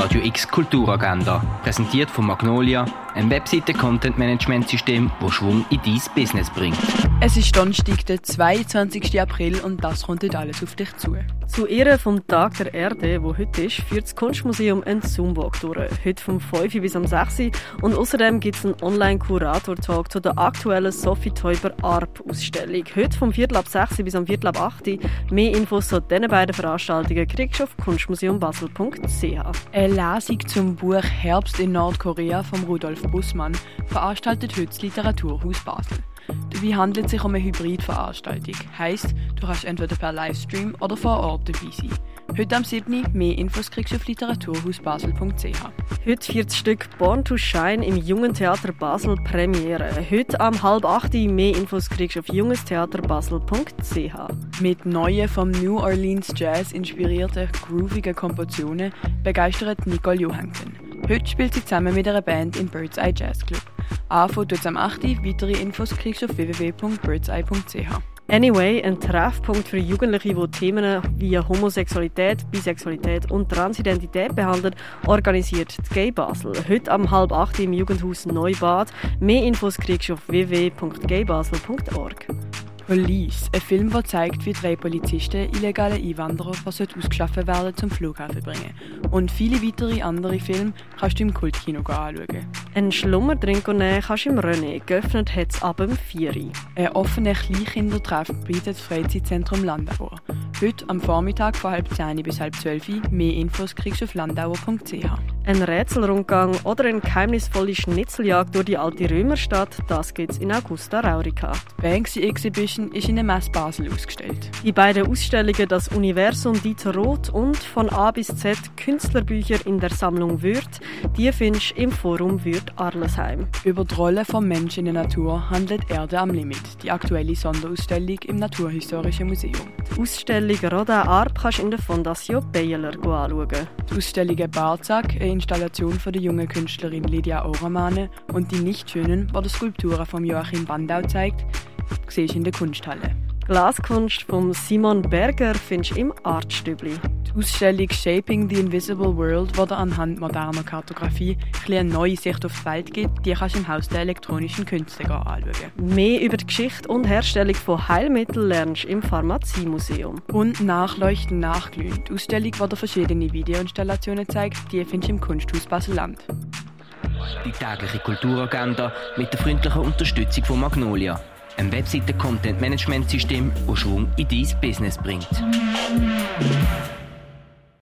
Radio X Kulturagenda, präsentiert von Magnolia, ein Webseite-Content-Management-System, das Schwung in dein Business bringt. Es ist Donnerstag, der 22. April und das kommt alles auf dich zu. Zu Ehren vom Tag der Erde, wo heute ist, führt das Kunstmuseum einen Zoom-Walk durch. Heute vom 5 bis am 6 und außerdem gibt es einen Online-Kurator-Talk zu der aktuellen Sophie Teuber ARP-Ausstellung. Heute vom Viertel ab 6 bis am Viertel ab 8 Mehr Infos zu diesen beiden Veranstaltungen kriegst du auf kunstmuseumbasel.ch. Eine Lesung zum Buch Herbst in Nordkorea von Rudolf Bussmann veranstaltet heute das Literaturhaus Basel. Dabei handelt es sich um eine Hybridveranstaltung. Heißt, du kannst entweder per Livestream oder vor Ort dabei sein. Heute am 7. Mehr Infos kriegst du auf literaturhausbasel.ch. Heute viert das Stück Born to Shine im Jungen Theater Basel Premiere. Heute am halb 8. Mehr Infos kriegst du auf jungestheaterbasel.ch. Mit neuen vom New Orleans Jazz inspirierten groovigen Kompositionen begeistert Nicole Johansen. Heute spielt sie zusammen mit einer Band im Bird's Eye Jazz Club. Anfang tut am 8. Weitere Infos kriegst du auf www.birdseye.ch. Anyway, ein Treffpunkt für Jugendliche, die Themen wie Homosexualität, Bisexualität und Transidentität behandeln, organisiert die Gay Basel. Heute am halb acht im Jugendhaus Neubad. Mehr Infos kriegst du auf www.gaybasel.org. Police, ein Film, der zeigt, wie drei Polizisten illegale Einwanderer versucht ausgeschlafen werden zum Flughafen bringen. Und viele weitere andere Filme kannst du im Kultkino anschauen. Ein Schlummerdrink nehmen kannst du im René. Geöffnet hat es ab dem 4 Uhr. Ein offener Kleinkindertreff bietet das Freizeitzentrum Landauer. Heute am Vormittag von halb 10 bis halb 12 Uhr. Mehr Infos kriegst du auf landauer.ch. Ein Rätselrundgang oder eine geheimnisvolle Schnitzeljagd durch die alte Römerstadt, das gibt's in Augusta Raurica. Die Banksy Exhibition ist in der Messe Basel ausgestellt. Die beiden Ausstellungen Das Universum Dieter Roth und von A bis Z Künstlerbücher in der Sammlung Würth, die findest du im Forum Würth Arlesheim. Über die Rolle vom Menschen in der Natur handelt Erde am Limit, die aktuelle Sonderausstellung im Naturhistorischen Museum. Die Ausstellung Rodin Arp kannst du in der Fondation Beyeler anschauen. Die Ausstellung Barzak, Installation von der jungen Künstlerin Lydia Oramane und die Nichtschönen, die die Skulpturen von Joachim Bandau zeigt, siehst du in der Kunsthalle. Glaskunst von Simon Berger findest du im Artstübli. Die Ausstellung Shaping the Invisible World, die dir anhand moderner Kartografie eine neue Sicht auf die Welt gibt, die kannst du im Haus der elektronischen Künste anschauen. Mehr über die Geschichte und Herstellung von Heilmitteln lernst du im Pharmaziemuseum. Und Nachleuchten, Nachglühen. Die Ausstellung, die dir verschiedene Videoinstallationen zeigt, die findest du im Kunsthaus Basel-Land. Die tägliche Kulturagenda mit der freundlichen Unterstützung von Magnolia, ein Webseite-Content-Management-System, das Schwung in dein Business bringt.